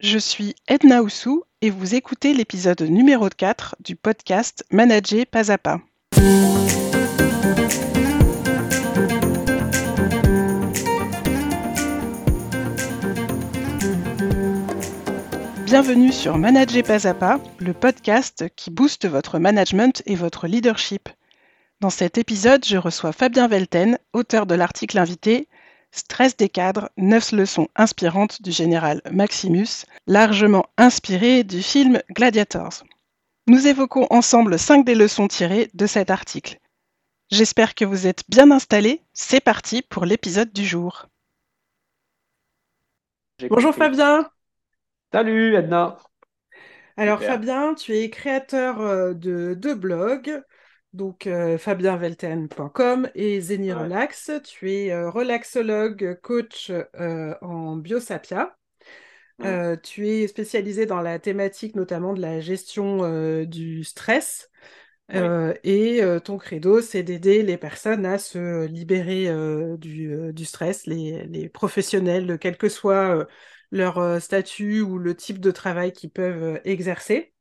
je suis Edna Oussou et vous écoutez l'épisode numéro 4 du podcast Manager pas à pas. Bienvenue sur Manager pas à pas, le podcast qui booste votre management et votre leadership. Dans cet épisode, je reçois Fabien Velten, auteur de l'article invité Stress des cadres, 9 leçons inspirantes du général Maximus, largement inspiré du film Gladiators. Nous évoquons ensemble 5 des leçons tirées de cet article. J'espère que vous êtes bien installés. C'est parti pour l'épisode du jour. Bonjour Fabien. Salut Edna. Alors Fabien, tu es créateur euh, de deux blogs, donc euh, fabienvelten.com et Zeni Relax. Tu es euh, relaxologue, coach euh, en biosapia. tu es spécialisé dans la thématique notamment de la gestion du stress. et ton credo, c'est d'aider les personnes à se libérer du, stress, les, les, professionnels, quel que soit leur statut ou le type de travail qu'ils peuvent exercer.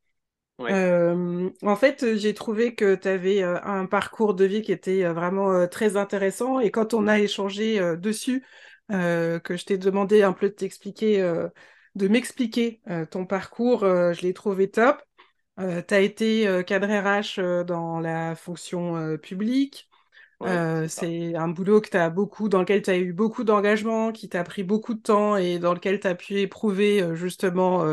Euh, en fait, j'ai trouvé que tu avais un parcours de vie qui était vraiment très intéressant. Et quand on a échangé dessus, que je t'ai demandé un peu de t'expliquer, de m'expliquer ton parcours, je l'ai trouvé top. tu as été cadre RH dans la fonction publique. c'est un boulot que as beaucoup, dans lequel tu as eu beaucoup d'engagement, qui t'a pris beaucoup de temps et dans lequel tu as pu éprouver justement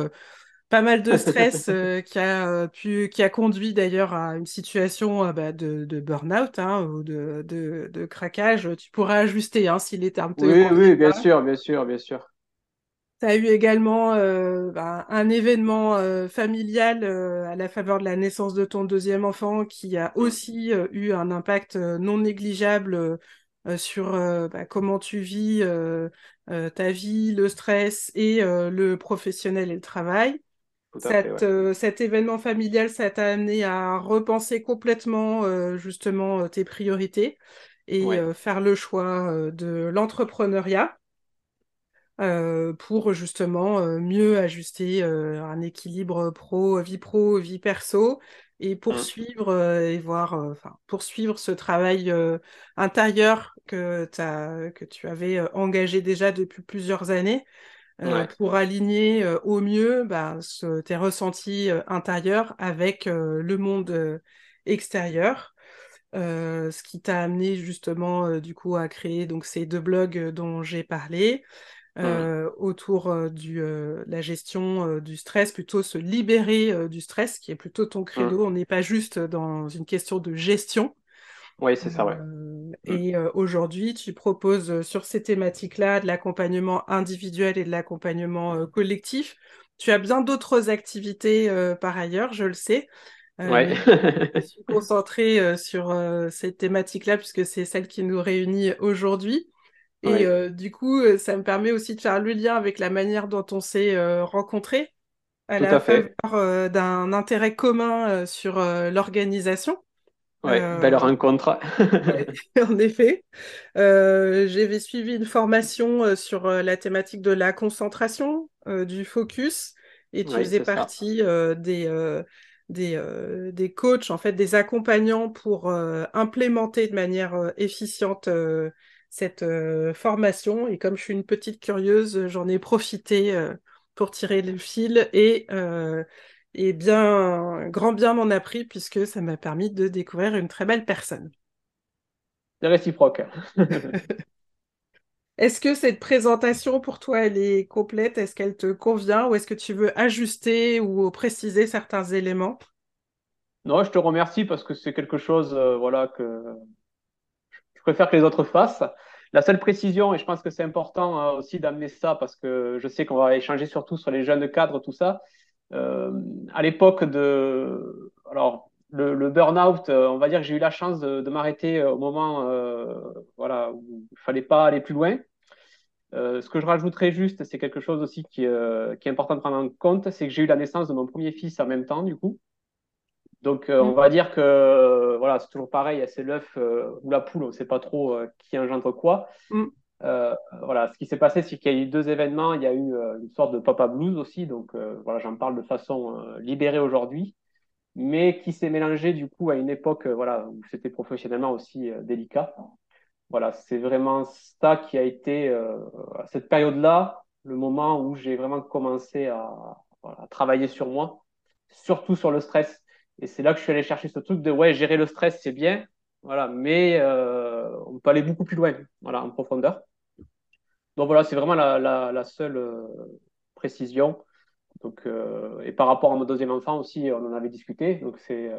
pas mal de stress euh, qui a euh, pu qui a conduit d'ailleurs à une situation euh, bah, de, de burn-out hein, ou de, de, de, craquage. Tu pourras ajuster hein, si les termes te Oui, oui, bien sûr, bien sûr, bien sûr. Tu as eu également bah, un événement familial à la faveur de la naissance de ton deuxième enfant qui a aussi eu un impact non négligeable sur bah, comment tu vis ta vie, le stress et le professionnel et le travail. Euh, cet événement familial, ça t'a amené à repenser complètement euh, justement euh, tes priorités et faire le choix de l'entrepreneuriat pour justement mieux ajuster un équilibre pro, vie pro, vie perso et mmh. poursuivre et voir, enfin poursuivre ce travail intérieur que, as, que tu avais engagé déjà depuis plusieurs années euh, pour aligner euh, au mieux bah, tes ressentis euh, intérieurs avec le monde extérieur. ce qui t'a amené justement du coup à créer donc ces deux blogs dont j'ai parlé autour de la gestion du stress, plutôt se libérer du stress, qui est plutôt ton mmh. credo. On n'est pas juste dans une question de gestion, oui, c'est ça, ouais. Euh, et euh, aujourd'hui, tu proposes euh, sur ces thématiques-là de l'accompagnement individuel et de l'accompagnement collectif. Tu as bien d'autres activités par ailleurs, je le sais. Ouais. je suis concentrée sur cette thématique-là puisque c'est celle qui nous réunit aujourd'hui. Et du coup, ça me permet aussi de faire le lien avec la manière dont on s'est rencontrés à la faveur d'un intérêt commun sur l'organisation. Ouais, euh, belle rencontre. en effet. Euh, J'avais suivi une formation euh, sur euh, la thématique de la concentration, du focus, et tu faisais partie des, des, des coachs, en fait, des accompagnants pour implémenter de manière efficiente cette formation. Et comme je suis une petite curieuse, j'en ai profité pour tirer le fil et et bien, grand bien m'en a pris puisque ça m'a permis de découvrir une très belle personne. C'est réciproque. est-ce que cette présentation pour toi, elle est complète? Est-ce qu'elle te convient? Ou est-ce que tu veux ajuster ou préciser certains éléments? Non, je te remercie parce que c'est quelque chose euh, voilà, que je préfère que les autres fassent. La seule précision, et je pense que c'est important euh, aussi d'amener ça parce que je sais qu'on va échanger surtout sur les jeunes cadres, tout ça, à l'époque de, alors le, le burn-out, euh, on va dire que j'ai eu la chance de, de m'arrêter au moment, euh, voilà, où il fallait pas aller plus loin. Euh, ce que je rajouterais juste, c'est quelque chose aussi qui, qui, est important de prendre en compte, c'est que j'ai eu la naissance de mon premier fils en même temps, du coup. Donc, on mm. va dire que voilà, c'est toujours pareil, c'est l'œuf ou la poule, on ne sait pas trop qui engendre quoi. Mm. voilà, ce qui s'est passé, c'est qu'il y a eu deux événements. Il y a eu une sorte de papa blues aussi, donc voilà, j'en parle de façon libérée aujourd'hui, mais qui s'est mélangé du coup à une époque, voilà, où c'était professionnellement aussi délicat. Voilà, c'est vraiment ça qui a été à cette période-là le moment où j'ai vraiment commencé à, à travailler sur moi, surtout sur le stress. Et c'est là que je suis allé chercher ce truc de ouais, gérer le stress, c'est bien, voilà, mais euh, on peut aller beaucoup plus loin, voilà, en profondeur. Donc voilà, c'est vraiment la, la, seule euh, précision. Donc, euh, et par rapport à mon deuxième enfant aussi, on en avait discuté. Donc c'est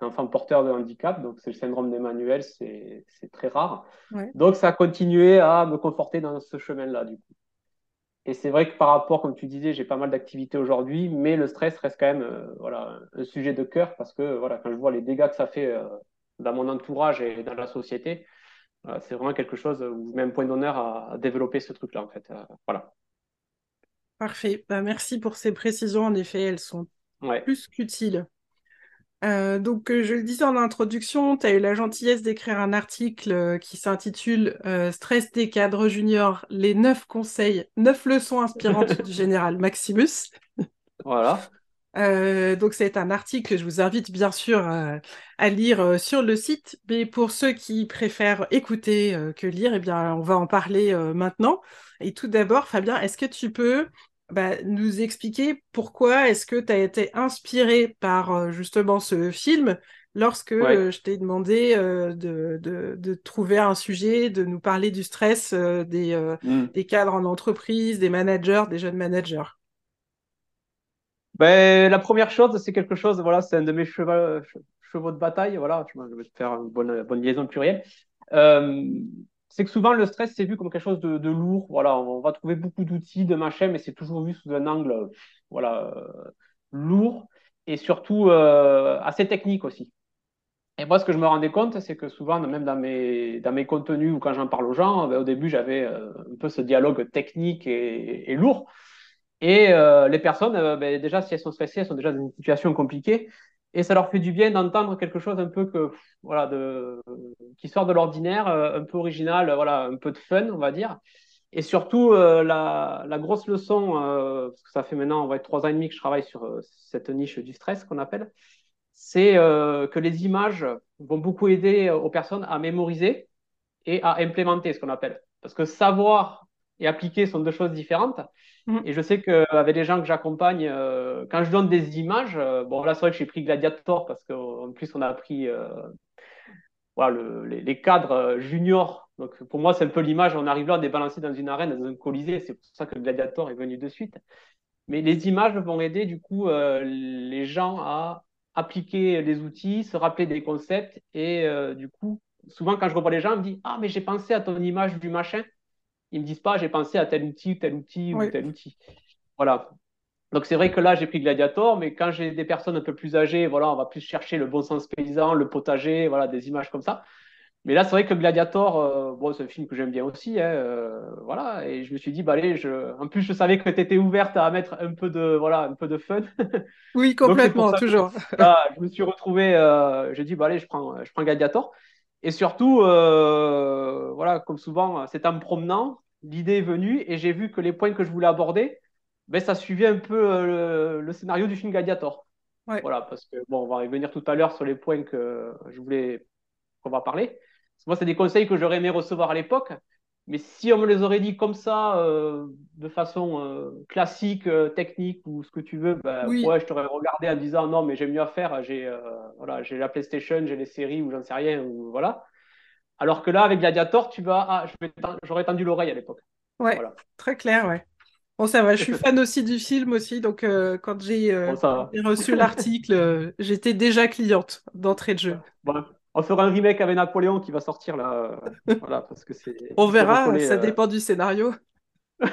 un enfant porteur de handicap, donc c'est le syndrome d'Emmanuel, c'est très rare. Donc ça a continué à me conforter dans ce chemin-là, du coup. Et c'est vrai que par rapport, comme tu disais, j'ai pas mal d'activités aujourd'hui, mais le stress reste quand même euh, voilà, un sujet de cœur parce que voilà, quand je vois les dégâts que ça fait euh, dans mon entourage et dans la société, c'est vraiment quelque chose où je mets un point d'honneur à, développer ce truc-là. En fait. Euh, voilà. Parfait. Bah, merci pour ces précisions. En effet, elles sont plus qu'utiles. Euh, donc, euh, je le disais en introduction, tu as eu la gentillesse d'écrire un article euh, qui s'intitule Stress des cadres juniors, les neuf conseils, neuf leçons inspirantes du général Maximus. Voilà. Donc, c'est un article que je vous invite bien sûr à lire sur le site, mais pour ceux qui préfèrent écouter que lire, eh bien, on va en parler maintenant. Et tout d'abord, Fabien, est-ce que tu peux bah, nous expliquer pourquoi est-ce que tu as été inspiré par euh, justement ce film lorsque euh, je t'ai demandé euh, de, de, trouver un sujet, de nous parler du stress des, hmm. des, cadres en entreprise, des managers, des jeunes managers? Ben, la première chose, c'est quelque chose, voilà, c'est un de mes chevaux, de bataille, voilà, je vais faire une bonne, liaison plurielle c'est que souvent le stress c'est vu comme quelque chose de, lourd. Voilà, on va trouver beaucoup d'outils, de machins, mais c'est toujours vu sous un angle voilà, euh, lourd et surtout euh, assez technique aussi. Et moi, ce que je me rendais compte, c'est que souvent, même dans mes, dans mes contenus ou quand j'en parle aux gens, ben, au début, j'avais euh, un peu ce dialogue technique et, lourd. Et les personnes, ben, déjà, si elles sont stressées, elles sont déjà dans une situation compliquée et ça leur fait du bien d'entendre quelque chose un peu qui sort de l'ordinaire, euh, un peu original, voilà, un peu de fun, on va dire. Et surtout euh, la, la, grosse leçon, euh, parce que ça fait maintenant on va être trois ans et demi que je travaille sur cette niche du stress qu'on appelle, c'est que les images vont beaucoup aider aux personnes à mémoriser et à implémenter ce qu'on appelle. Parce que savoir et appliquer sont deux choses différentes. Mm. Et je sais qu'avec les gens que j'accompagne, euh, quand je donne des images, euh, bon là c'est vrai que j'ai pris Gladiator parce qu'en plus on a pris euh, voilà, les, cadres juniors. Donc pour moi c'est un peu l'image, on arrive là, on est balancé dans une arène, dans un colisée, c'est pour ça que Gladiator est venu de suite. Mais les images vont aider du coup les gens à appliquer les outils, se rappeler des concepts et du coup souvent quand je revois les gens, ils me disent ah mais j'ai pensé à ton image du machin ils me disent pas j'ai pensé à tel outil, tel outil ou tel outil. Voilà. Donc c'est vrai que là j'ai pris Gladiator, mais quand j'ai des personnes un peu plus âgées, voilà, on va plus chercher le bon sens paysan, le potager, voilà, des images comme ça. Mais là c'est vrai que Gladiator, euh, bon, c'est un film que j'aime bien aussi, hein, euh, voilà. Et je me suis dit bah allez, je... en plus je savais que tu étais ouverte à mettre un peu de voilà, un peu de fun. Oui complètement, toujours. je me suis retrouvé, euh, j'ai dit bah allez, je prends, je prends Gladiator. Et surtout, euh, voilà, comme souvent, c'est en me promenant, l'idée est venue et j'ai vu que les points que je voulais aborder, ben, ça suivait un peu euh, le, scénario du film Gladiator. Voilà, parce que bon, on va revenir tout à l'heure sur les points que je voulais qu'on va parler. Moi, c'est des conseils que j'aurais aimé recevoir à l'époque, mais si on me les aurait dit comme ça, euh, de façon euh, classique, technique ou ce que tu veux, ben, ouais, je t'aurais regardé en disant non, mais j'ai mieux à faire. J'ai voilà, j'ai la PlayStation, j'ai les séries ou j'en sais rien. Ou, voilà. Alors que là, avec Gladiator, tu vas, ah, j'aurais tendu l'oreille à l'époque. Ouais, voilà. très clair, ouais. Bon, ça va, je suis fan aussi du film aussi, donc quand j'ai reçu l'article, j'étais déjà cliente d'entrée de jeu. Bon, on fera un remake avec Napoléon qui va sortir là. voilà, parce que c'est. On verra, ça euh, dépend du scénario.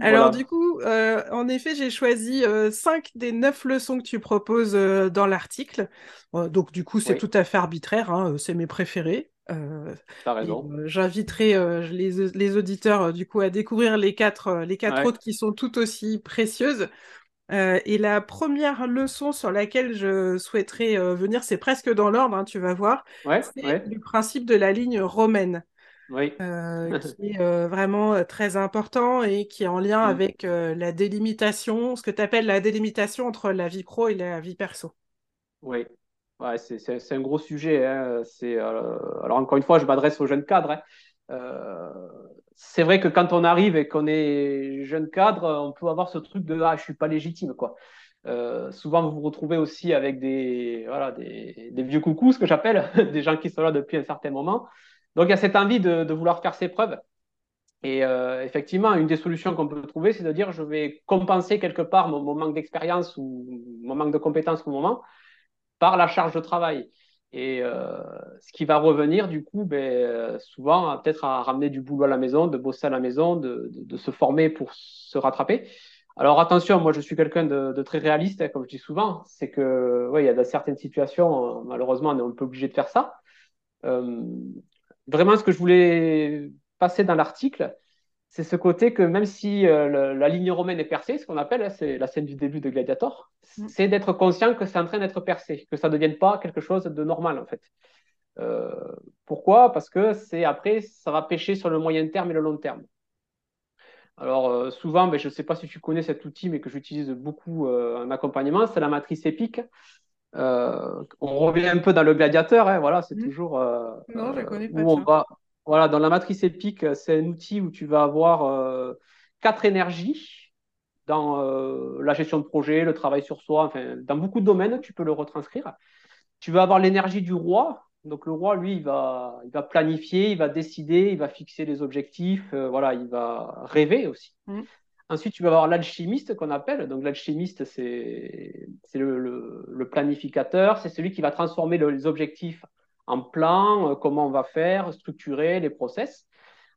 Alors du coup, euh, en effet, j'ai choisi euh, cinq des neuf leçons que tu proposes dans l'article. donc du coup, c'est tout à fait arbitraire, hein, c'est mes préférés. T'as raison. J'inviterai les, auditeurs du coup à découvrir les quatre, les quatre autres qui sont tout aussi précieuses. Euh, et la première leçon sur laquelle je souhaiterais euh, venir, c'est presque dans l'ordre, hein, tu vas voir, c'est le principe de la ligne romaine, euh, qui est vraiment très important et qui est en lien mm. avec la délimitation, ce que tu appelles la délimitation entre la vie pro et la vie perso. Oui, ouais, c'est un gros sujet. Hein. alors encore une fois, je m'adresse aux jeunes cadres. Hein c'est vrai que quand on arrive et qu'on est jeune cadre, on peut avoir ce truc de ah, je suis pas légitime quoi. Euh, souvent, vous vous retrouvez aussi avec des, voilà, des, vieux coucous, ce que j'appelle, des gens qui sont là depuis un certain moment. Donc, il y a cette envie de, vouloir faire ses preuves. Et euh, effectivement, une des solutions qu'on peut trouver, c'est de dire je vais compenser quelque part mon manque d'expérience ou mon manque de compétences au moment par la charge de travail. Et euh, ce qui va revenir, du coup, ben, euh, souvent, peut-être à ramener du boulot à la maison, de bosser à la maison, de, se former pour se rattraper. Alors attention, moi je suis quelqu'un de, très réaliste, hein, comme je dis souvent, c'est que ouais, il y a certaines situations, euh, malheureusement, on est un peu obligé de faire ça. Vraiment, ce que je voulais passer dans l'article, c'est ce côté que même si euh, la ligne romaine est percée, ce qu'on appelle, hein, c'est la scène du début de Gladiator, mm. c'est d'être conscient que c'est en train d'être percé, que ça ne devienne pas quelque chose de normal en fait. Euh, pourquoi? Parce que c'est après, ça va pêcher sur le moyen terme et le long terme. Alors euh, souvent, ben, je ne sais pas si tu connais cet outil, mais que j'utilise beaucoup en accompagnement, c'est la matrice épique. On revient un peu dans le gladiateur, hein, voilà, c'est mm. toujours non, je connais pas où voilà, dans la matrice épique, c'est un outil où tu vas avoir euh, quatre énergies dans euh, la gestion de projet, le travail sur soi, enfin, dans beaucoup de domaines, tu peux le retranscrire. Tu vas avoir l'énergie du roi. Donc le roi, lui, il va, il va planifier, il va décider, il va fixer les objectifs, euh, voilà, il va rêver aussi. Mmh. Ensuite, tu vas avoir l'alchimiste qu'on appelle. Donc l'alchimiste, c'est le, le, planificateur, c'est celui qui va transformer les objectifs en plan, euh, comment on va faire, structurer les process.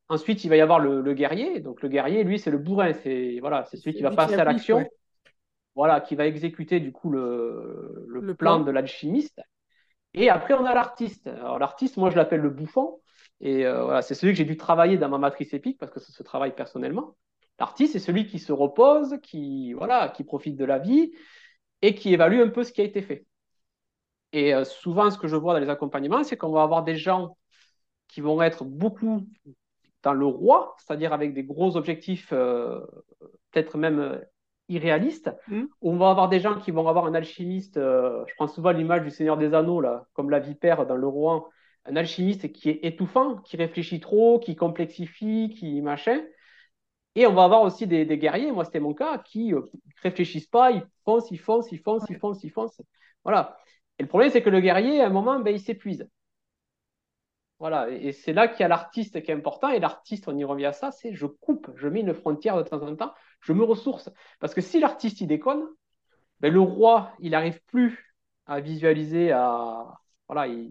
Ensuite, il va y avoir le, guerrier. Donc, le guerrier, lui, c'est le bourrin. C'est voilà, celui qui va passer à l'action. Voilà, qui va exécuter du coup le, le, plan, de l'alchimiste. Et après, on a l'artiste. Alors, l'artiste, moi, je l'appelle le bouffon. Et euh, voilà, c'est celui que j'ai dû travailler dans ma matrice épique parce que ça se travaille personnellement. L'artiste, c'est celui qui se repose, qui, voilà, qui profite de la vie et qui évalue un peu ce qui a été fait. Et euh, souvent, ce que je vois dans les accompagnements, c'est qu'on va avoir des gens qui vont être beaucoup dans le roi, c'est-à-dire avec des gros objectifs, euh, peut-être même euh, irréalistes. Mmh. On va avoir des gens qui vont avoir un alchimiste, je prends souvent l'image du Seigneur des Anneaux, là, comme la vipère dans le roi, un alchimiste qui est étouffant, qui réfléchit trop, qui complexifie, qui machin. Et on va avoir aussi des, guerriers, moi c'était mon cas, qui ne réfléchissent pas, ils foncent, ils foncent, ils foncent, ils foncent, ils foncent. Voilà. Et le problème, c'est que le guerrier, à un moment, ben, il s'épuise. Voilà, et c'est là qu'il y a l'artiste qui est important, et l'artiste, on y revient à ça, c'est je coupe, je mets une frontière de temps en temps, je me ressource. Parce que si l'artiste, il déconne, ben, le roi, il n'arrive plus à visualiser, à... Voilà, il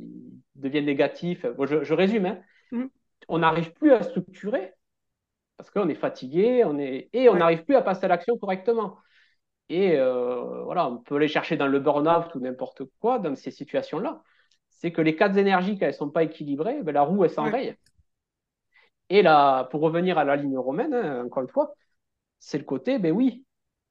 devient négatif. je, résume, hein. mm. on n'arrive plus à structurer, parce qu'on est fatigué, on est... et on n'arrive plus à passer à l'action correctement. Et euh, voilà, on peut aller chercher dans le burn-out ou n'importe quoi dans ces situations-là. C'est que les quatre énergies, quand elles ne sont pas équilibrées, ben, la roue, elle s'enraye. Et là, pour revenir à la ligne romaine, hein, encore une fois, c'est le côté, ben oui,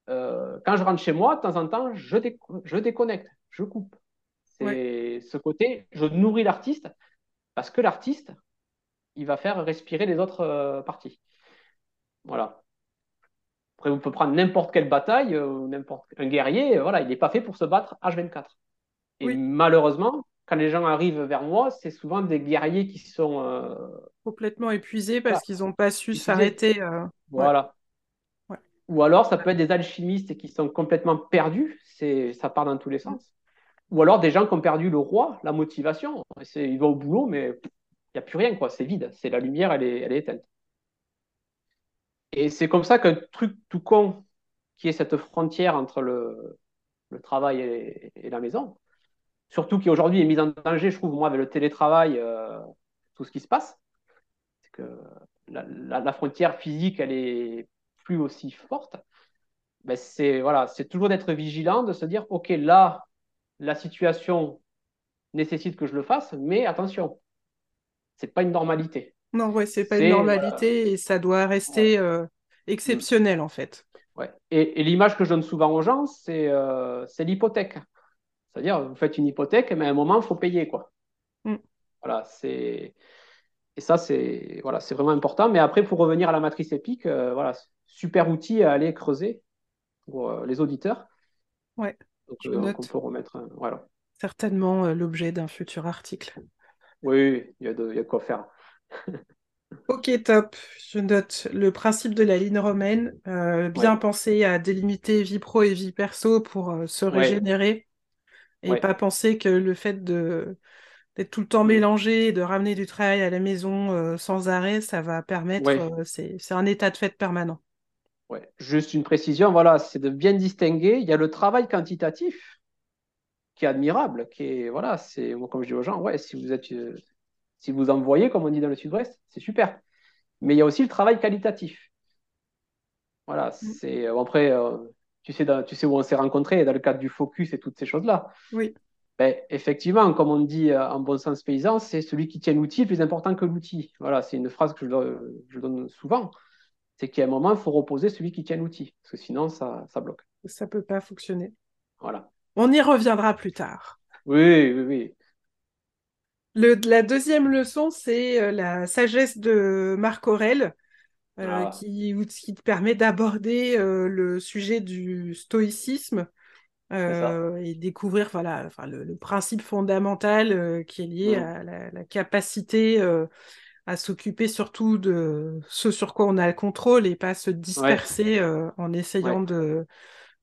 euh, quand je rentre chez moi, de temps en temps, je, je déconnecte, je coupe. C'est ce côté, je nourris l'artiste parce que l'artiste, il va faire respirer les autres euh, parties. Voilà. Après, on peut prendre n'importe quelle bataille, euh, n'importe un guerrier, euh, voilà, il n'est pas fait pour se battre H24. Et malheureusement, quand les gens arrivent vers moi, c'est souvent des guerriers qui sont euh, complètement épuisés parce qu'ils n'ont pas su s'arrêter. Voilà. Ou alors, ça peut être des alchimistes qui sont complètement perdus, c'est ça part dans tous les sens. Ou alors des gens qui ont perdu le roi, la motivation. Ils vont au boulot, mais il n'y a plus rien, quoi. C'est vide. C'est la lumière, elle est, elle est éteinte. Et c'est comme ça qu'un truc tout con, qui est cette frontière entre le, travail et, la maison, surtout qui aujourd'hui est mise en danger, je trouve, moi, avec le télétravail, euh, tout ce qui se passe, c'est que la, frontière physique, elle est plus aussi forte. Ben c'est voilà, toujours d'être vigilant, de se dire, OK, là, la situation nécessite que je le fasse, mais attention, c'est pas une normalité. Non, ouais, c'est pas une normalité et ça doit rester euh, exceptionnel en fait. Ouais. Et, l'image que je donne souvent aux gens, c'est euh, l'hypothèque. C'est-à-dire, vous faites une hypothèque, mais à un moment, il faut payer. Quoi. Mm. Voilà, c'est. Et ça, c'est voilà, vraiment important. Mais après, pour revenir à la matrice épique, euh, voilà, super outil à aller creuser pour euh, les auditeurs. Ouais. Donc, on peut remettre. voilà. Certainement l'objet d'un futur article. Oui, il y, a de, y a quoi faire. Ok, top. Je note le principe de la ligne romaine. Euh, bien penser à délimiter vie pro et vie perso pour euh, se régénérer. Et pas penser que le fait de d'être tout le temps mélangé, de ramener du travail à la maison euh, sans arrêt, ça va permettre. c'est un état de fait permanent. Ouais. Juste une précision, voilà, c'est de bien distinguer. Il y a le travail quantitatif qui est admirable, qui est voilà, c'est comme je dis aux gens, ouais, si vous êtes si vous envoyez, comme on dit dans le sud-ouest, c'est super. Mais il y a aussi le travail qualitatif. Voilà, mm. c'est euh, après, euh, tu, sais, tu sais où on s'est rencontrés dans le cadre du focus et toutes ces choses-là. Oui. Ben, effectivement, comme on dit euh, en bon sens paysan, c'est celui qui tient l'outil est plus important que l'outil. Voilà, c'est une phrase que je, donne souvent. C'est qu'à un moment, il faut reposer celui qui tient l'outil, parce que sinon, ça, ça bloque. Ça ne peut pas fonctionner. Voilà. On y reviendra plus tard. Oui, oui, oui la deuxième leçon, c'est euh, la sagesse de Marc Aurel, euh, ah. qui, qui, te permet d'aborder euh, le sujet du stoïcisme et découvrir voilà, enfin, le, principe fondamental qui est lié mm. à la, capacité à s'occuper surtout de ce sur quoi on a le contrôle et pas se disperser en essayant de,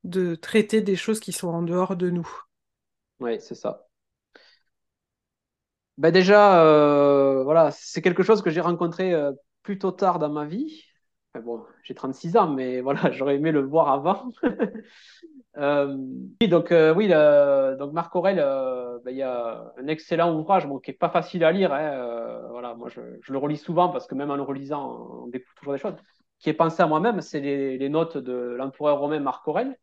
de traiter des choses qui sont en dehors de nous. Oui, c'est ça. Ben déjà, euh, voilà, c'est quelque chose que j'ai rencontré euh, plutôt tard dans ma vie. bon, j'ai 36 ans, mais voilà, j'aurais aimé le voir avant. euh, donc, euh, oui, donc Marc Aurel, ben, il y a un excellent ouvrage bon, qui n'est pas facile à lire. Hein, voilà, moi, je, je, le relis souvent parce que même en le relisant, on découvre toujours des choses. Qui est pensé à moi-même, c'est les, les, notes de l'empereur romain Marc Aurel.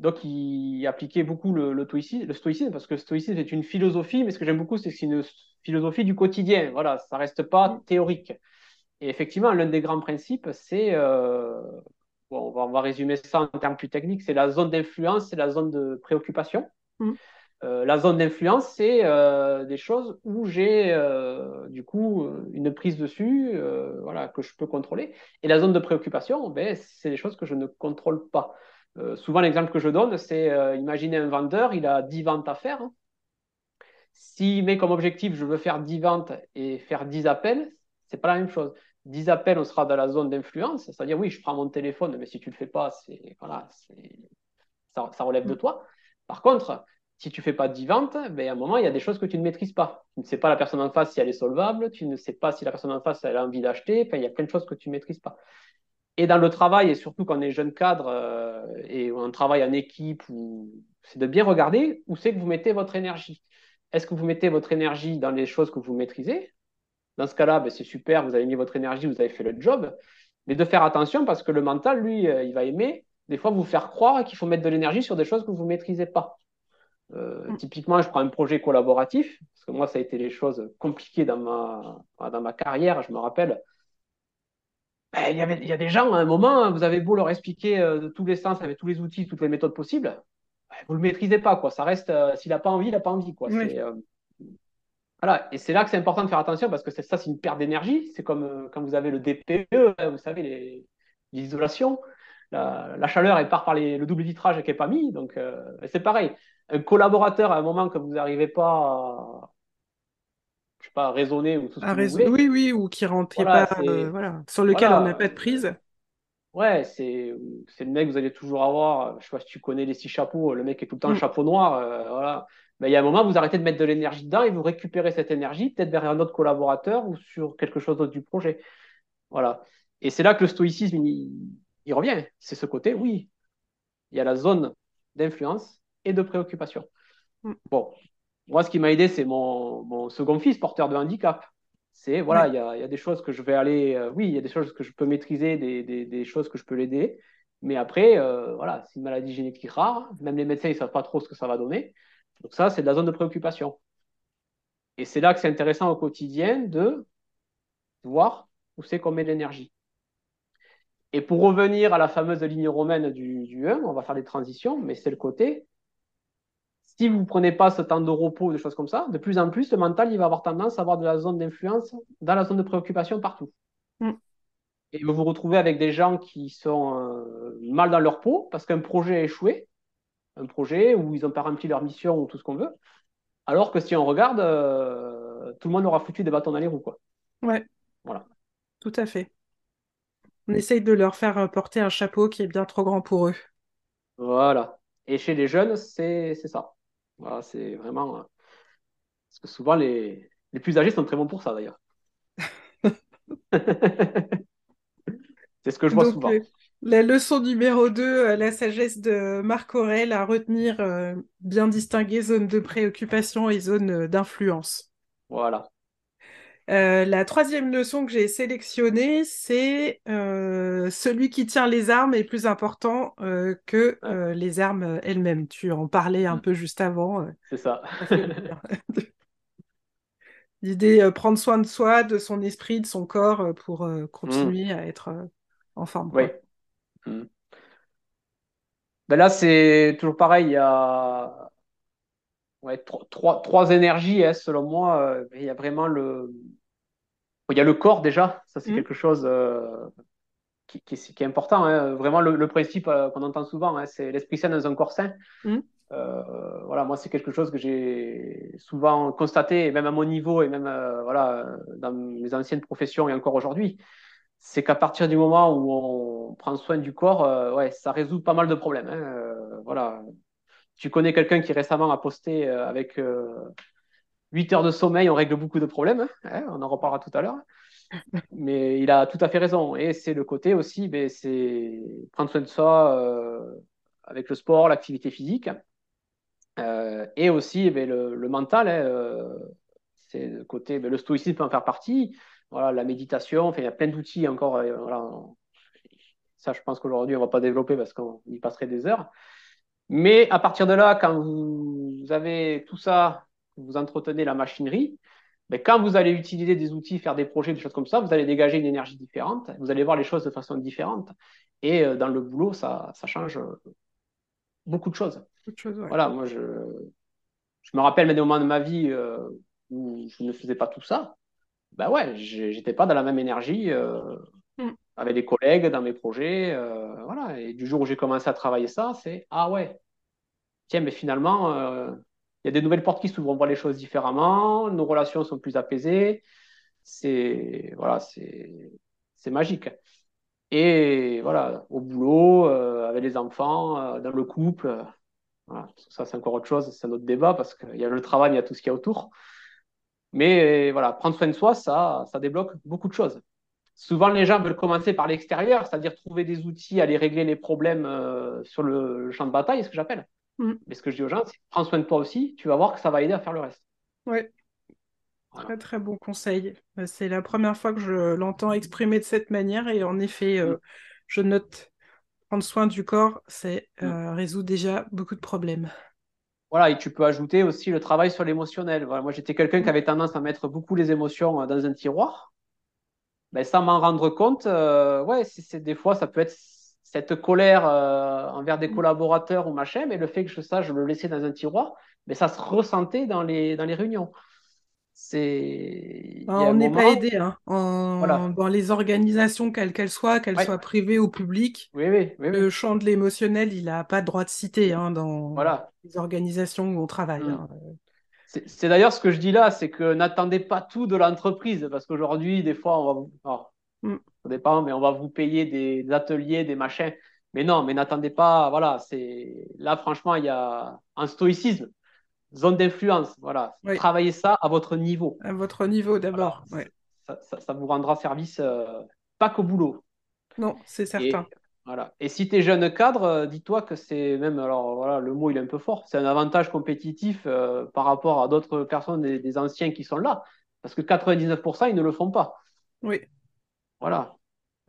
Donc, il appliquait beaucoup le, le, stoïcisme, parce que le stoïcisme est une philosophie, mais ce que j'aime beaucoup, c'est que c'est une philosophie du quotidien. Voilà, ça reste pas mm. théorique. Et effectivement, l'un des grands principes, c'est, euh, bon, on va, résumer ça en termes plus techniques, c'est la zone d'influence, c'est la zone de préoccupation. Mm. Euh, la zone d'influence, c'est euh, des choses où j'ai du coup une prise dessus, voilà, que je peux contrôler. Et la zone de préoccupation, ben, c'est des choses que je ne contrôle pas. Euh, souvent, l'exemple que je donne, c'est euh, imaginer un vendeur, il a 10 ventes à faire. S'il met comme objectif, je veux faire 10 ventes et faire 10 appels, c'est pas la même chose. 10 appels, on sera dans la zone d'influence, c'est-à-dire, oui, je prends mon téléphone, mais si tu ne le fais pas, voilà, ça, ça, relève de toi. Par contre, si tu ne fais pas 10 ventes, ben, à un moment, il y a des choses que tu ne maîtrises pas. Tu ne sais pas la personne en face si elle est solvable, tu ne sais pas si la personne en face elle a envie d'acheter, il y a plein de choses que tu ne maîtrises pas. Et dans le travail, et surtout quand on est jeune cadre euh, et on travaille en équipe, c'est de bien regarder où c'est que vous mettez votre énergie. Est-ce que vous mettez votre énergie dans les choses que vous maîtrisez? Dans ce cas-là, ben, c'est super, vous avez mis votre énergie, vous avez fait le job. Mais de faire attention parce que le mental, lui, euh, il va aimer des fois vous faire croire qu'il faut mettre de l'énergie sur des choses que vous ne maîtrisez pas. Euh, mm. Typiquement, je prends un projet collaboratif, parce que moi, ça a été les choses compliquées dans ma, dans ma carrière. Je me rappelle, ben, il, y avait, il y a des gens, à un moment, vous avez beau leur expliquer euh, de tous les sens, avec tous les outils, toutes les méthodes possibles, ben, vous ne le maîtrisez pas. Quoi. Ça reste, euh, s'il n'a pas envie, il n'a pas envie. Quoi. Euh, voilà. Et c'est là que c'est important de faire attention parce que ça, c'est une perte d'énergie. C'est comme quand vous avez le DPE, hein, vous savez, l'isolation. La, la, chaleur, elle part par les, le double vitrage qui n'est pas mis. Donc, c'est pareil. Un collaborateur, à un moment que vous n'arrivez pas à, je sais pas, raisonner ou tout ce que vous voulez. Oui, oui, ou qui rentrait pas, euh, voilà, sur lequel on n'a pas de prise. Ouais, c'est le mec vous allez toujours avoir. Je sais pas si tu connais les six chapeaux, le mec est tout le temps un mm. chapeau noir. Euh, voilà. Mais il y a un moment, vous arrêtez de mettre de l'énergie dedans et vous récupérez cette énergie peut-être vers un autre collaborateur ou sur quelque chose d'autre du projet. Voilà. Et c'est là que le stoïcisme, il, il revient. C'est ce côté, oui, il y a la zone d'influence et de préoccupation. Mm. Bon, moi, ce qui m'a aidé, c'est mon, second fils porteur de handicap. C'est, voilà, il y, a, des choses que je vais aller, euh, oui, il y a des choses que je peux maîtriser, des, choses que je peux l'aider. Mais après, euh, voilà, c'est une maladie génétique rare. Même les médecins, ils ne savent pas trop ce que ça va donner. Donc ça, c'est de la zone de préoccupation. Et c'est là que c'est intéressant au quotidien de voir où c'est qu'on met de l'énergie. Et pour revenir à la fameuse ligne romaine du, du 1, on va faire des transitions, mais c'est le côté. Si vous ne prenez pas ce temps de repos, des choses comme ça, de plus en plus, le mental, il va avoir tendance à avoir de la zone d'influence dans la zone de préoccupation partout. Mm. Et vous vous retrouvez avec des gens qui sont euh, mal dans leur peau parce qu'un projet a échoué, un projet où ils ont pas rempli leur mission ou tout ce qu'on veut. Alors que si on regarde, euh, tout le monde aura foutu des bâtons dans les roues. Quoi. Ouais. Voilà. Tout à fait. On essaye de leur faire porter un chapeau qui est bien trop grand pour eux. Voilà. Et chez les jeunes, c'est ça. Voilà, c'est vraiment. Euh, parce que souvent, les, les plus âgés sont très bons pour ça, d'ailleurs. c'est ce que je vois souvent. Euh, la leçon numéro 2, euh, la sagesse de Marc Aurel à retenir, bien distinguer zone de préoccupation et zone d'influence. Voilà. Euh, la troisième leçon que j'ai sélectionnée, c'est euh, celui qui tient les armes est plus important euh, que les armes elles-mêmes. Tu en parlais un mm. peu juste avant. c'est ça. L'idée, prendre soin de soi, de son esprit, de son corps pour continuer mm. à être en forme. Oui. Mm. Ben là, c'est toujours pareil. Il y a trois, trois, énergies, hein, selon moi. Il y a vraiment le, il y a le corps déjà, ça c'est mm. quelque chose euh, qui, est important. Hein. Vraiment, le, principe euh, qu'on entend souvent, hein, c'est l'esprit sain dans un corps sain. Mm. Euh, voilà, moi c'est quelque chose que j'ai souvent constaté, et même à mon niveau, et même voilà, dans mes anciennes professions et encore aujourd'hui. C'est qu'à partir du moment où on prend soin du corps, ouais, ça résout pas mal de problèmes. Hein. voilà. Tu connais quelqu'un qui récemment a posté avec 8 heures de sommeil, on règle beaucoup de problèmes. Hein, on en reparlera tout à l'heure. Mais il a tout à fait raison. Et c'est le côté aussi, ben, c'est prendre soin de soi euh, avec le sport, l'activité physique. Euh, et aussi ben, le, mental. Hein, euh, c'est le côté, ben, le stoïcisme peut en faire partie. Voilà, la méditation, enfin, il y a plein d'outils encore. Voilà. Ça, je pense qu'aujourd'hui, on ne va pas développer parce qu'on y passerait des heures. Mais à partir de là, quand vous avez tout ça vous entretenez la machinerie, mais quand vous allez utiliser des outils, faire des projets, des choses comme ça, vous allez dégager une énergie différente, vous allez voir les choses de façon différente. Et euh, dans le boulot, ça, ça change euh, beaucoup de choses. Voilà, moi, je, je me rappelle des moments de ma vie euh, où je ne faisais pas tout ça. Ben ouais, j'étais pas dans la même énergie mm. avec des collègues dans mes projets. voilà. Et du jour où j'ai commencé à travailler ça, c'est ah ouais, tiens, mais finalement, il y a des nouvelles portes qui s'ouvrent, on voit les choses différemment, nos relations sont plus apaisées. C'est voilà, c'est magique. Et voilà, au boulot, euh, avec les enfants, euh, dans le couple, voilà, ça c'est encore autre chose, c'est un autre débat parce qu'il y a le travail, il y a tout ce qu'il y a autour. Mais voilà, prendre soin de soi, ça, ça débloque beaucoup de choses. Souvent, les gens veulent commencer par l'extérieur, c'est-à-dire trouver des outils, aller régler les problèmes euh, sur le champ de bataille, ce que j'appelle. Mm. Mais ce que je dis aux gens, c'est prends soin de toi aussi, tu vas voir que ça va aider à faire le reste. Oui. Très très bon conseil. Euh, c'est la première fois que je l'entends exprimer de cette manière et en effet, euh, mm. je note prendre soin du corps, c'est euh, mm. résout déjà beaucoup de problèmes. Voilà, et tu peux ajouter aussi le travail sur l'émotionnel. Voilà, moi, j'étais quelqu'un qui avait tendance à mettre beaucoup les émotions dans un tiroir. Ben, sans m'en rendre compte, ouais, c'est des fois, ça peut être cette colère euh, envers des mm. collaborateurs ou machin, mais le fait que je, ça, je le laissais dans un tiroir, mais ça se ressentait dans les, dans les réunions. C'est. Bah, on n'est pas aidé hein. dans les organisations, quelles qu'elles soient, qu'elles soient privées ou publiques. Oui, oui, le champ de l'émotionnel, il n'a pas de droit de citer hein, dans les organisations où on travaille. Mm. Hein. C'est d'ailleurs ce que je dis là, c'est que n'attendez pas tout de l'entreprise, parce qu'aujourd'hui, des fois, on va. Mm mais on va vous payer des, ateliers, des machins. Mais non, mais n'attendez pas, voilà, c'est là franchement, il y a un stoïcisme, zone d'influence, voilà. Travaillez ça à votre niveau. À votre niveau d'abord, ça, vous rendra service euh, pas qu'au boulot. Non, c'est certain. Et, voilà. Et si tu es jeune cadre, euh, dis-toi que c'est même, alors voilà, le mot il est un peu fort, c'est un avantage compétitif euh, par rapport à d'autres personnes, des, des anciens qui sont là. Parce que 99%, ils ne le font pas. Oui. Voilà.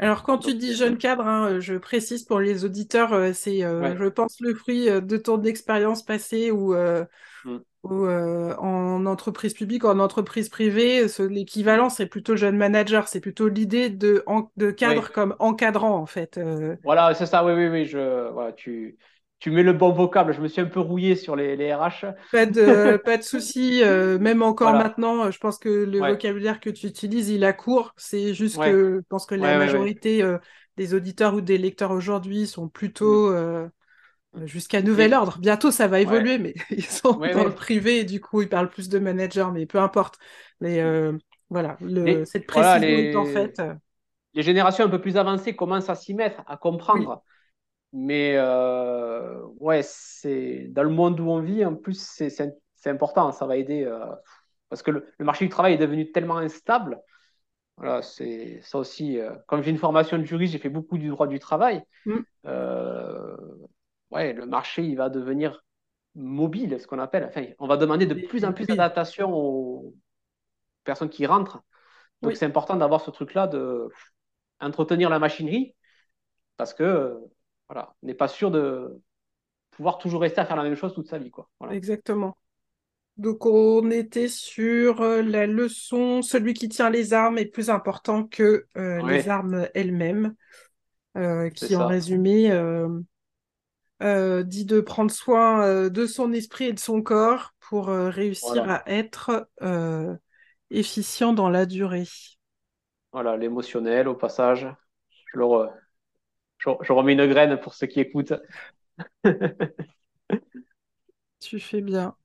Alors, quand tu dis jeune cadre, hein, je précise pour les auditeurs, euh, c'est, euh, je pense, le fruit euh, de ton expérience passée où mm. ou en entreprise publique, en entreprise privée, l'équivalent c'est plutôt jeune manager, c'est plutôt l'idée de, de cadre comme encadrant en fait. Voilà, c'est ça, oui, oui, oui, je, voilà, tu, tu mets le bon vocable. Je me suis un peu rouillé sur les, les RH. Pas de, pas de souci. Euh, même encore maintenant, je pense que le vocabulaire que tu utilises, il a court. C'est juste que je pense que la majorité euh, des auditeurs ou des lecteurs aujourd'hui sont plutôt mm. euh, jusqu'à nouvel ordre. Bientôt, ça va évoluer, mais ils sont dans le privé et du coup, ils parlent plus de manager, mais peu importe. Mais voilà, le, cette précision en fait. Les générations un peu plus avancées commencent à s'y mettre, à comprendre. Mais euh, ouais, c'est dans le monde où on vit, en plus, c'est important, ça va aider. Euh, parce que le, marché du travail est devenu tellement instable. Voilà, c'est ça aussi. Euh, comme j'ai une formation de juriste, j'ai fait beaucoup du droit du travail. Mm. ouais, le marché, il va devenir mobile, ce qu'on appelle. Enfin, on va demander de plus en plus d'adaptation aux personnes qui rentrent. Donc, c'est important d'avoir ce truc-là de entretenir la machinerie parce que voilà, n'est pas sûr de pouvoir toujours rester à faire la même chose toute sa vie. Quoi. Exactement. Donc on était sur euh, la leçon, celui qui tient les armes est plus important que euh, les armes elles-mêmes, euh, qui en résumé dit de prendre soin de son esprit et de son corps pour réussir à être efficient dans la durée. Voilà, l'émotionnel au passage, je le, je, remets une graine pour ceux qui écoutent. tu fais bien.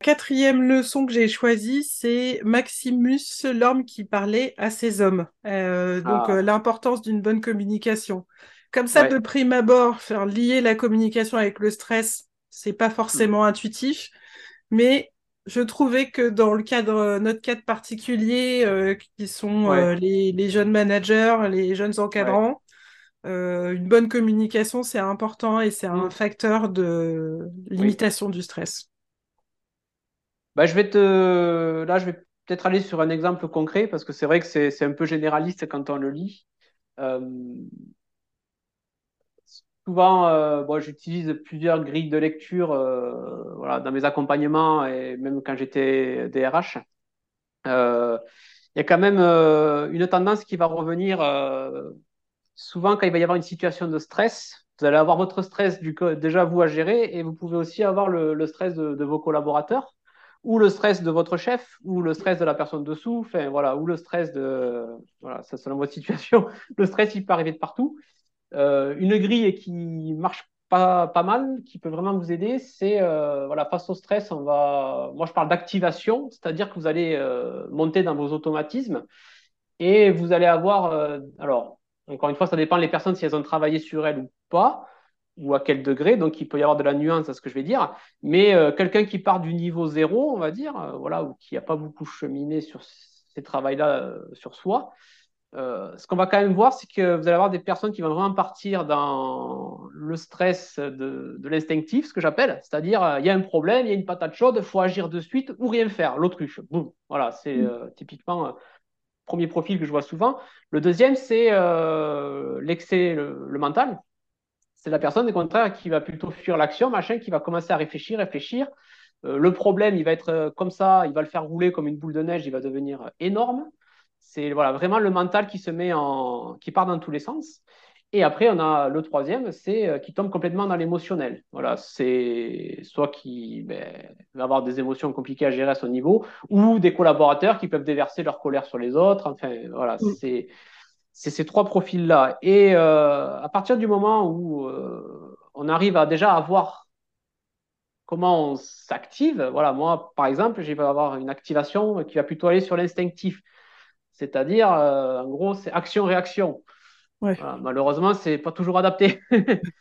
Quatrième leçon que j'ai choisie, c'est Maximus, l'homme qui parlait à ses hommes. Euh, donc, ah. euh, l'importance d'une bonne communication. Comme ça, de prime abord, faire lier la communication avec le stress, c'est pas forcément intuitif, mais je trouvais que dans le cadre, notre cadre particulier, euh, qui sont les, jeunes managers, les jeunes encadrants, euh, une bonne communication, c'est important et c'est un mm. facteur de limitation du stress. Bah, je vais te... Là, je vais peut-être aller sur un exemple concret parce que c'est vrai que c'est un peu généraliste quand on le lit. Euh, souvent, euh, j'utilise plusieurs grilles de lecture voilà, dans mes accompagnements et même quand j'étais DRH. Il y a quand même une tendance qui va revenir souvent, quand il va y avoir une situation de stress, vous allez avoir votre stress du, déjà vous à gérer et vous pouvez aussi avoir le, stress de, vos collaborateurs ou le stress de votre chef ou le stress de la personne dessous, enfin voilà, ou le stress de voilà, ça selon votre situation. Le stress, il peut arriver de partout. Euh, une grille qui marche pas, mal, qui peut vraiment vous aider, c'est euh, voilà, face au stress, on va, moi je parle d'activation, c'est-à-dire que vous allez euh, monter dans vos automatismes et vous allez avoir, alors encore une fois, ça dépend des personnes si elles ont travaillé sur elles ou pas, ou à quel degré. Donc, il peut y avoir de la nuance à ce que je vais dire. Mais euh, quelqu'un qui part du niveau zéro, on va dire, euh, voilà, ou qui n'a pas beaucoup cheminé sur ces travaux-là euh, sur soi, ce qu'on va quand même voir, c'est que vous allez avoir des personnes qui vont vraiment partir dans le stress de, l'instinctif, ce que j'appelle, c'est-à-dire il y a un problème, il y a une patate chaude, il faut agir de suite ou rien faire, l'autruche. Boum. Voilà, c'est mmh. typiquement premier profil que je vois souvent. Le deuxième, c'est euh, l'excès, le, mental. C'est la personne, au contraire, qui va plutôt fuir l'action, machin, qui va commencer à réfléchir, réfléchir. Euh, le problème, il va être euh, comme ça, il va le faire rouler comme une boule de neige, il va devenir énorme. C'est voilà, vraiment le mental qui se met en, qui part dans tous les sens. Et après, on a le troisième, c'est euh, qui tombe complètement dans l'émotionnel. Voilà, c'est soit qui ben, va avoir des émotions compliquées à gérer à son niveau, ou des collaborateurs qui peuvent déverser leur colère sur les autres. Enfin, voilà, mm. c'est ces trois profils-là. Et euh, à partir du moment où euh, on arrive à déjà avoir comment on s'active, voilà, moi, par exemple, je vais avoir une activation qui va plutôt aller sur l'instinctif. C'est-à-dire, en gros, c'est action-réaction. Ouais. Voilà, malheureusement, c'est pas toujours adapté.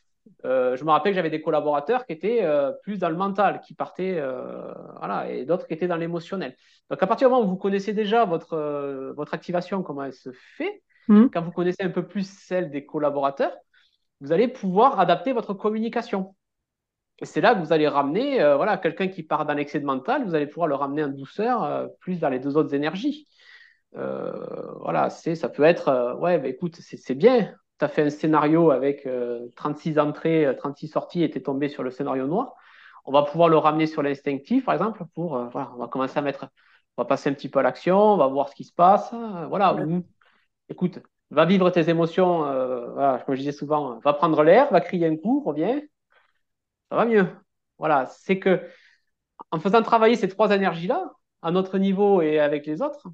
euh, je me rappelle que j'avais des collaborateurs qui étaient euh, plus dans le mental, qui partaient, euh, voilà, et d'autres qui étaient dans l'émotionnel. Donc, à partir du moment où vous connaissez déjà votre, votre activation, comment elle se fait, mmh. quand vous connaissez un peu plus celle des collaborateurs, vous allez pouvoir adapter votre communication. Et c'est là que vous allez ramener, voilà, quelqu'un qui part dans l'excès de mental, vous allez pouvoir le ramener en douceur, plus vers les deux autres énergies. Euh, voilà, c'est, ça peut être, euh, ouais, bah, écoute, c'est bien, tu as fait un scénario avec 36 euh, entrées, 36 sorties et tu es tombé sur le scénario noir. on va pouvoir le ramener sur l'instinctif, par exemple, pour, voilà, on va commencer à mettre, on va passer un petit peu à l'action, on va voir ce qui se passe, voilà, écoute, va vivre tes émotions, euh, voilà, comme je disais souvent, va prendre l'air, va crier un coup, reviens, ça va mieux. Voilà, c'est que en faisant travailler ces trois énergies-là, à notre niveau et avec les autres,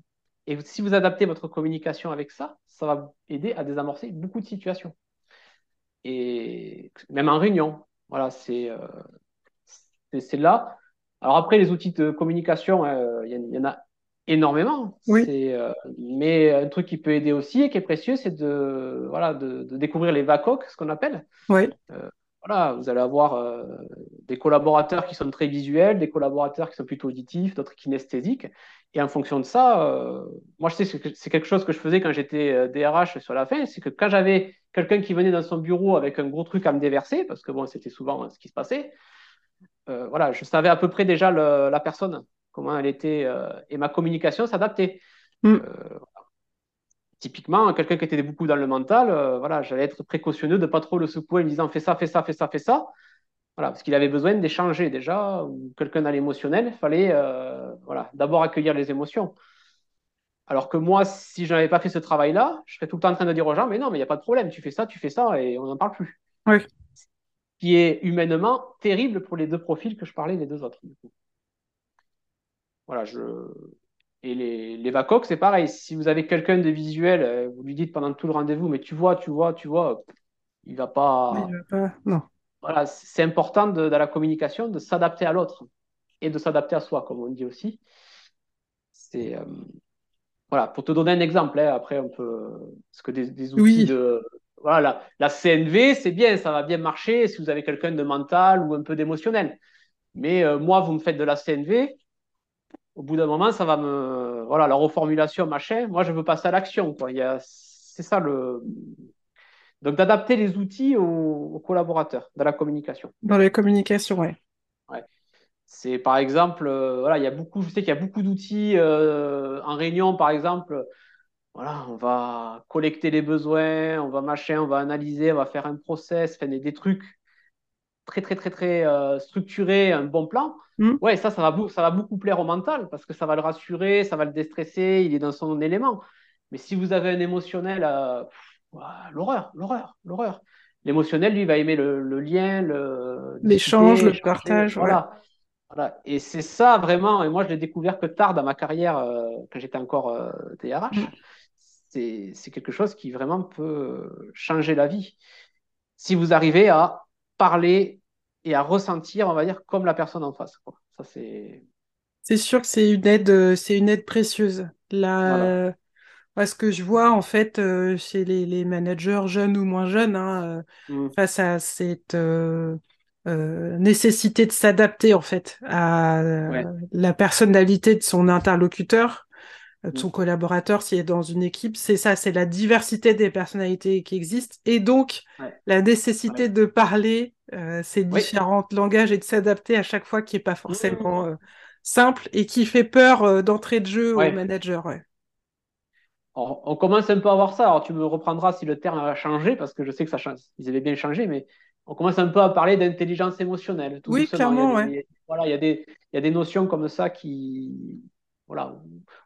et si vous adaptez votre communication avec ça, ça va aider à désamorcer beaucoup de situations. Et même en réunion, voilà, c'est c'est là. Alors après, les outils de communication, euh, il y, en a énormément. Oui. Euh, mais un truc qui peut aider aussi et qui est précieux, c'est de, voilà, de, découvrir les VACOC, ce qu'on appelle. Oui. Euh, voilà, vous allez avoir des collaborateurs qui sont très visuels, des collaborateurs qui sont plutôt auditifs, d'autres kinesthésiques. Et en fonction de ça, moi je sais que c'est quelque chose que je faisais quand j'étais DRH sur la fin, c'est que quand j'avais quelqu'un qui venait dans son bureau avec un gros truc à me déverser, parce que bon, c'était souvent ce qui se passait, euh, voilà, je savais à peu près déjà la personne, comment elle était, euh, et ma communication s'adaptait. Mm. Euh, typiquement, quelqu'un qui était beaucoup dans le mental, voilà, j'allais être précautionneux de ne pas trop le secouer en me disant fais ça, fais ça, fais ça, fais ça. Voilà, parce qu'il avait besoin d'échanger déjà, ou quelqu'un dans l'émotionnel, il fallait voilà, d'abord accueillir les émotions. Alors que moi, si je n'avais pas fait ce travail-là, je serais tout le temps en train de dire aux gens, mais non, mais il n'y a pas de problème, tu fais ça, tu fais ça, et on n'en parle plus. Oui qui est humainement terrible pour les deux profils que je parlais, les deux autres. Voilà, je... Et les, les VACOC, c'est pareil. Si vous avez quelqu'un de visuel, euh, vous lui dites pendant tout le rendez-vous, mais tu vois, tu vois, tu vois, il va pas. Il va pas. Non. Voilà, c'est important de, dans la communication de s'adapter à l'autre et de s'adapter à soi, comme on dit aussi. C'est euh, voilà, pour te donner un exemple. Hein, après, on peut parce que des, outils de voilà, la CNV, c'est bien, ça va bien marcher si vous avez quelqu'un de mental ou un peu d'émotionnel. Mais euh, moi, vous me faites de la CNV, au bout d'un moment, ça va me. Voilà, la reformulation, machin, moi, je veux passer à l'action. C'est ça le. Donc, d'adapter les outils aux, collaborateurs dans la communication. Dans la communication, oui. Ouais. C'est par exemple, euh, voilà, il y a beaucoup, je sais qu'il y a beaucoup d'outils euh, en réunion, par exemple voilà, on va collecter les besoins, on va machin, on va analyser, on va faire un process, faire des, trucs très, très, très, très euh, structurés, un bon plan. Hmm. Ouais, ça, ça va, ça va beaucoup plaire au mental parce que ça va le rassurer, ça va le déstresser, il est dans son élément. Mais si vous avez un émotionnel, euh, l'horreur, l'horreur, l'horreur. L'émotionnel, lui, va aimer le, lien, l'échange, le partage. Voilà. Voilà. Et c'est ça vraiment, et moi je l'ai découvert que tard dans ma carrière, euh, quand j'étais encore DRH. Hmm c'est quelque chose qui vraiment peut changer la vie. Si vous arrivez à parler et à ressentir, on va dire, comme la personne en face. Ça, c'est... c'est sûr que c'est une aide, c'est une aide précieuse. La... ce que je vois en fait euh, chez les, managers jeunes ou moins jeunes, hein, euh, mm. face à cette euh, nécessité de s'adapter en fait à la personnalité de son interlocuteur, de son collaborateur s'il est dans une équipe. C'est ça, c'est la diversité des personnalités qui existent et donc la nécessité de parler euh, ces différents langages et de s'adapter à chaque fois qui n'est pas forcément euh, simple et qui fait peur euh, d'entrée de jeu au manager. On, commence un peu à voir ça. Alors tu me reprendras si le terme a changé parce que je sais que ça change. Ils avaient bien changé, mais on commence un peu à parler d'intelligence émotionnelle. oui, clairement. voilà, il y, a des, il y a des notions comme ça qui, voilà,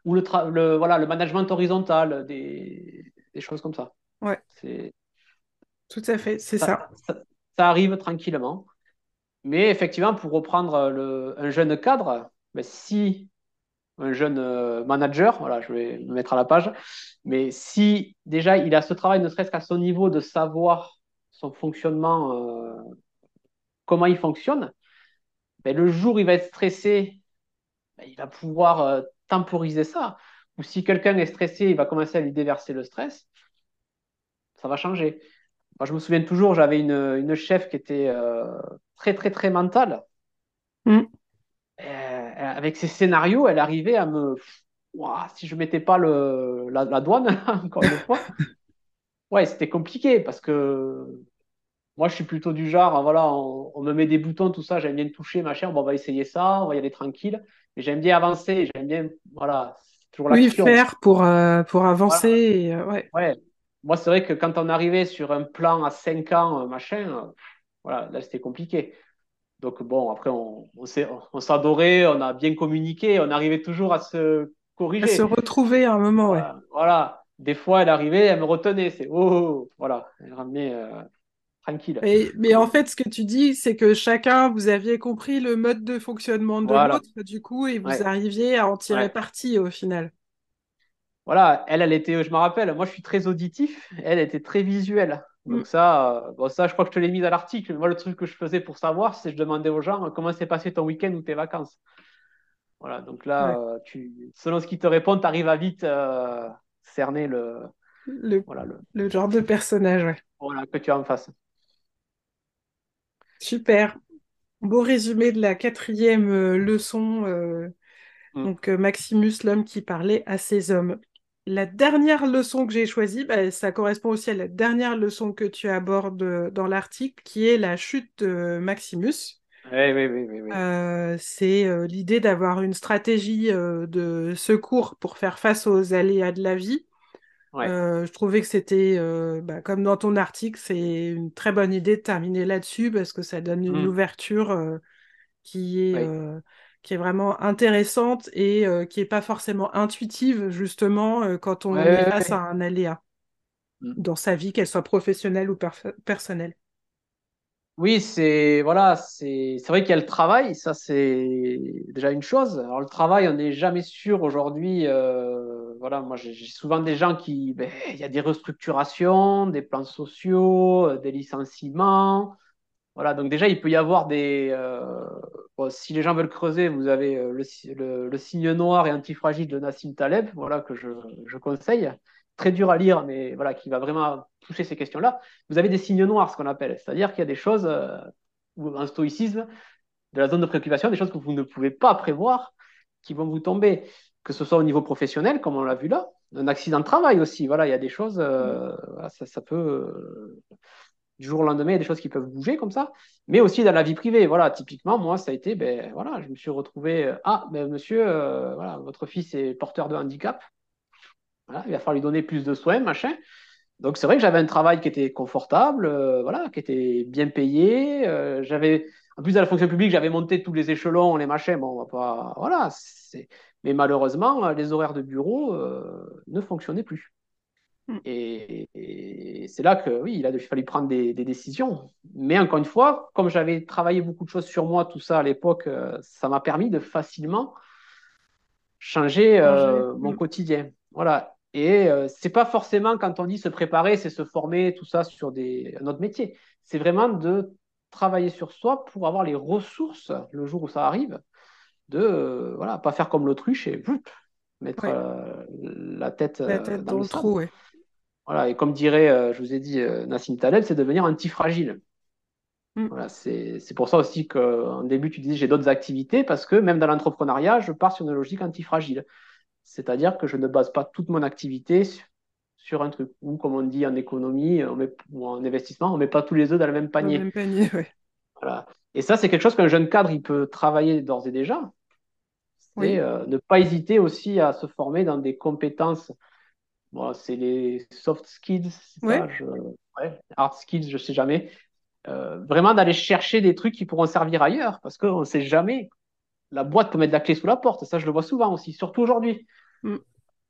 ou le, le, voilà, le management horizontal, des, des choses comme ça. Ouais. C'est... Tout à fait, c'est ça ça. ça. arrive tranquillement. Mais effectivement, pour reprendre le, un jeune cadre, ben si un jeune euh, manager, voilà, je vais me mettre à la page, mais si déjà il a ce travail, ne serait-ce qu'à son niveau de savoir son fonctionnement, euh, comment il fonctionne, ben le jour où il va être stressé, ben il va pouvoir euh, temporiser ça. Ou si quelqu'un est stressé, il va commencer à lui déverser le stress, ça va changer. Moi, je me souviens toujours, j'avais une, une, chef qui était euh, très, très, très mentale. Mm. Euh, avec ses scénarios, elle arrivait à me. si je ne mettais pas le, la, douane, encore une fois, ouais, c'était compliqué parce que moi, je suis plutôt du genre, voilà, on, me met des boutons, tout ça, j'aime bien toucher, machin, bon, on va essayer ça, on va y aller tranquille j'aime bien avancer, j'aime bien, voilà, toujours Oui, faire pour, euh, pour avancer. Euh, ouais. ouais. Moi, c'est vrai que quand on arrivait sur un plan à 5 ans, euh, machin, voilà, là, c'était compliqué. Donc bon, après, on, on s'adorait, on a bien communiqué, on arrivait toujours à se corriger. À se retrouver à un moment, ouais. Voilà. Des fois, elle arrivait, elle me retenait. C'est oh, oh, oh, voilà, elle ramenait euh, tranquille. mais en fait, ce que tu dis, c'est que chacun, vous aviez compris le mode de fonctionnement de l'autre, du coup, et vous arriviez à en tirer parti au final. Voilà, elle, elle était, je me rappelle, moi je suis très auditif, elle était très visuelle. Donc mm. ça, euh, bon, ça, je crois que je te l'ai mis à l'article. Moi, le truc que je faisais pour savoir, c'est que je demandais aux gens comment s'est passé ton week-end ou tes vacances. Voilà, donc là, euh, tu, selon ce qu'ils te répondent, tu arrives à vite euh, cerner le, le, voilà, le, genre de personnage voilà, que tu as en face. Super. Beau résumé de la quatrième leçon. Mm. Donc, Maximus, l'homme qui parlait à ses hommes la dernière leçon que j'ai choisie, bah, ça correspond aussi à la dernière leçon que tu abordes euh, dans l'article, qui est la chute de Maximus. Oui, oui, oui. oui, euh, c'est euh, l'idée d'avoir une stratégie de secours pour faire face aux aléas de la vie. Je trouvais que c'était, bah, comme dans ton article, c'est une très bonne idée de terminer là-dessus parce que ça donne une mm. ouverture qui est qui est vraiment intéressante et euh, qui n'est pas forcément intuitive, justement, euh, quand on est face à un aléa mm. dans sa vie, qu'elle soit professionnelle ou personnelle. Oui, c'est voilà, c'est vrai qu'il y a le travail, ça c'est déjà une chose. Alors le travail, on n'est jamais sûr aujourd'hui. Euh, voilà, moi j'ai souvent des gens qui, ben, il y a des restructurations, des plans sociaux, des licenciements. Voilà, donc déjà, il peut y avoir des. Euh, si les gens veulent creuser, vous avez euh, le, signe noir et antifragile de Nassim Taleb, voilà, que je, je, conseille. Très dur à lire, mais voilà, qui va vraiment toucher ces questions-là. Vous avez des signes noirs, ce qu'on appelle. C'est-à-dire qu'il y a des choses, euh, un stoïcisme, de la zone de préoccupation, des choses que vous ne pouvez pas prévoir, qui vont vous tomber, que ce soit au niveau professionnel, comme on l'a vu là, un accident de travail aussi. Voilà, il y a des choses, ça, ça, peut du jour au lendemain, il y a des choses qui peuvent bouger comme ça, mais aussi dans la vie privée. Voilà, typiquement, moi, ça a été, ben voilà, je me suis retrouvé, euh, ah, ben monsieur, euh, voilà, votre fils est porteur de handicap. Voilà, il va falloir lui donner plus de soins, machin. Donc c'est vrai que j'avais un travail qui était confortable, euh, voilà, qui était bien payé. j'avais, en plus de la fonction publique, j'avais monté tous les échelons, les machins. Bon, on va pas, voilà. Mais malheureusement, les horaires de bureau ne fonctionnaient plus. Mm. Et, c'est là que oui, il a fallu prendre des, décisions. Mais encore une fois, comme j'avais travaillé beaucoup de choses sur moi, tout ça à l'époque, euh, ça m'a permis de facilement changer euh, mon quotidien. Voilà. Et euh, c'est pas forcément quand on dit se préparer, c'est se former, tout ça sur des, notre métier. C'est vraiment de travailler sur soi pour avoir les ressources le jour où ça arrive, de voilà, pas faire comme l'autruche et mettre la tête, dans, le, trou. Voilà, et comme dirait, euh, je vous ai dit, euh, Nassim Taleb, c'est devenir antifragile. Mm. Voilà, c'est pour ça aussi qu'en début, tu disais j'ai d'autres activités parce que même dans l'entrepreneuriat, je pars sur une logique antifragile. C'est-à-dire que je ne base pas toute mon activité sur un truc. Ou comme on dit en économie on met, ou en investissement, on ne met pas tous les œufs dans le même panier. Dans le même panier oui. Voilà. Et ça, c'est quelque chose qu'un jeune cadre, il peut travailler d'ores et déjà. C'est euh, ne pas hésiter aussi à se former dans des compétences c'est les soft skills, hard skills, je sais jamais. Euh, vraiment d'aller chercher des trucs qui pourront servir ailleurs, parce qu'on ne sait jamais. La boîte peut mettre la clé sous la porte, ça je le vois souvent aussi, surtout aujourd'hui. Mm.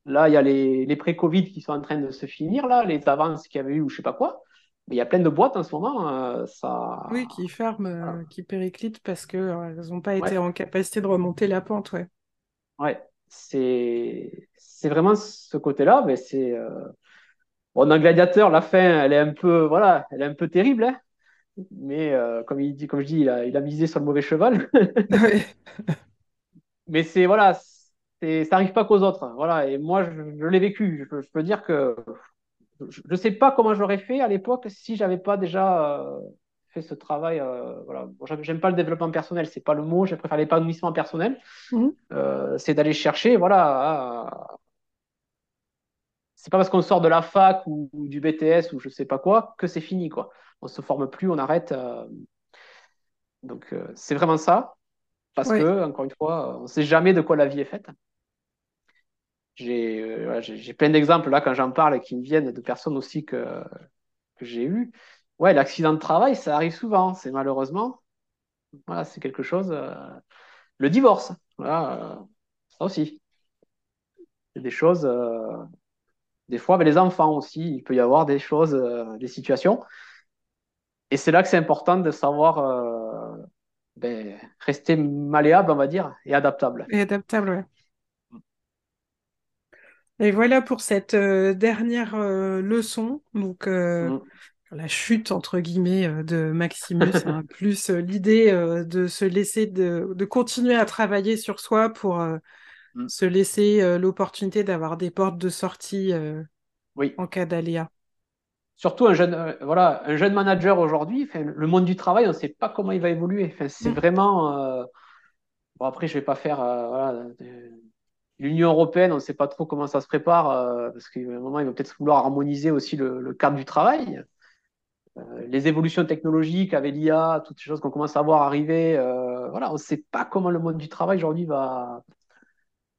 Là, il y a les, les pré-Covid qui sont en train de se finir, là, les avances qu'il y avait eu ou je sais pas quoi. Mais il y a plein de boîtes en ce moment. Euh, ça... Oui, qui ferment, euh, qui périclitent parce qu'elles n'ont pas été en capacité de remonter la pente. Ouais. Ouais, c'est vraiment ce côté-là. Mais c'est euh... bon, dans Gladiateur, la fin, elle est un peu voilà, elle est un peu terrible. Hein mais euh, comme il dit, comme je dis, il a, il a misé sur le mauvais cheval. mais c'est voilà, ça arrive pas qu'aux autres. Voilà, et moi, je, l'ai vécu. Je, peux dire que je ne sais pas comment j'aurais fait à l'époque si j'avais pas déjà euh, fait ce travail. Euh, voilà. J'aime pas le développement personnel, c'est pas le mot, je préfère l'épanouissement personnel. Mhm. Euh, c'est d'aller chercher, voilà. C'est pas parce qu'on sort de la fac ou, du BTS ou je sais pas quoi que c'est fini, quoi. On se forme plus, on arrête. Donc, c'est vraiment ça. Parce que, encore une fois, on sait jamais de quoi la vie est faite. J'ai plein d'exemples là quand j'en parle qui me viennent de personnes aussi que, que j'ai eues ouais, l'accident de travail, ça arrive souvent, c'est malheureusement. Voilà, c'est quelque chose. Euh, le divorce, voilà, ça aussi. Des choses. des fois, avec les enfants aussi, il peut y avoir des choses, des situations. Et c'est là que c'est important de savoir ben, rester malléable, on va dire, et adaptable. Et adaptable, ouais. Et voilà pour cette euh, dernière euh, leçon, donc euh, mm. la chute entre guillemets de Maximus, hein, plus l'idée de se laisser, de, de, continuer à travailler sur soi pour mm. se laisser l'opportunité d'avoir des portes de sortie oui. en cas d'aléa. Surtout un jeune, voilà, un jeune manager aujourd'hui, le monde du travail, on ne sait pas comment il va évoluer. C'est mm. vraiment. Bon, après, je ne vais pas faire voilà, L'Union européenne, on ne sait pas trop comment ça se prépare, euh, parce qu'à un moment, il va peut-être vouloir harmoniser aussi le, cadre du travail. Euh, les évolutions technologiques avec l'IA, toutes ces choses qu'on commence à voir arriver, euh, voilà, on ne sait pas comment le monde du travail aujourd'hui va,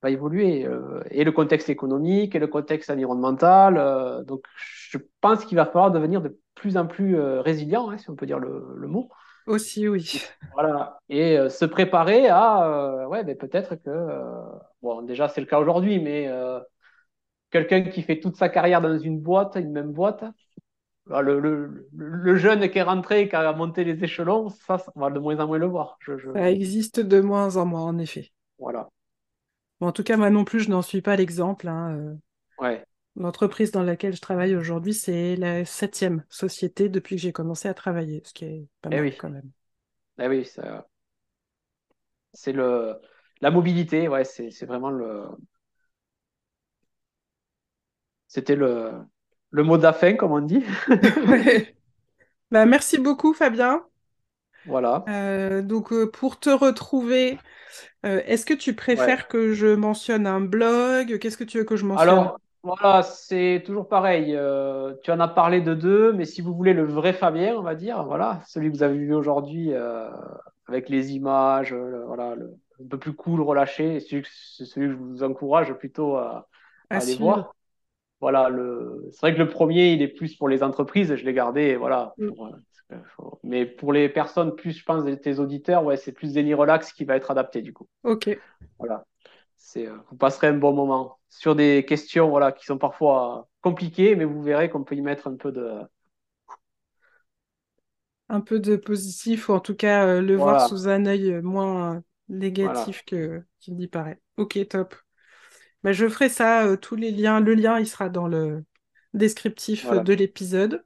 va évoluer. et le contexte économique, et le contexte environnemental. donc, je pense qu'il va falloir devenir de plus en plus résilient, hein, si on peut dire le mot. Aussi, oui. Voilà. Et euh, se préparer à, euh, ouais, mais peut-être que, euh, bon, déjà c'est le cas aujourd'hui, mais quelqu'un qui fait toute sa carrière dans une boîte, une même boîte, le, le, le, jeune qui est rentré, qui a monté les échelons, ça, on va de moins en moins le voir. Ça existe de moins en moins, en effet. Voilà. Bon, en tout cas, moi non plus, je n'en suis pas l'exemple. Hein, ouais. L'entreprise dans laquelle je travaille aujourd'hui, c'est la septième société depuis que j'ai commencé à travailler, ce qui est pas eh mal quand même. Eh oui, c'est le la mobilité, ouais, c'est vraiment le. C'était le, le mot de la fin, comme on dit. bah, merci beaucoup, Fabien. Voilà. Euh, donc, euh, pour te retrouver, euh, est-ce que tu préfères que je mentionne un blog? Qu'est-ce que tu veux que je mentionne? Alors, voilà, c'est toujours pareil. Euh, tu en as parlé de deux, mais si vous voulez le vrai Fabien, on va dire, voilà, celui que vous avez vu aujourd'hui euh, avec les images, euh, voilà, le, un peu plus cool, relâché, c'est celui, que je vous encourage plutôt à, aller voir. Voilà, le, c'est vrai que le premier, il est plus pour les entreprises, je l'ai gardé, voilà. Mm. mais pour les personnes, plus je pense, tes auditeurs, ouais, c'est plus Zeni Relax qui va être adapté du coup. Ok. Voilà. C'est, vous passerez un bon moment sur des questions voilà, qui sont parfois compliquées, mais vous verrez qu'on peut y mettre un peu de. Un peu de positif, ou en tout cas euh, le voir sous un œil moins négatif que qu'il n'y paraît. Ok, top. Bah, je ferai ça, euh, tous les liens. Le lien, il sera dans le descriptif de l'épisode.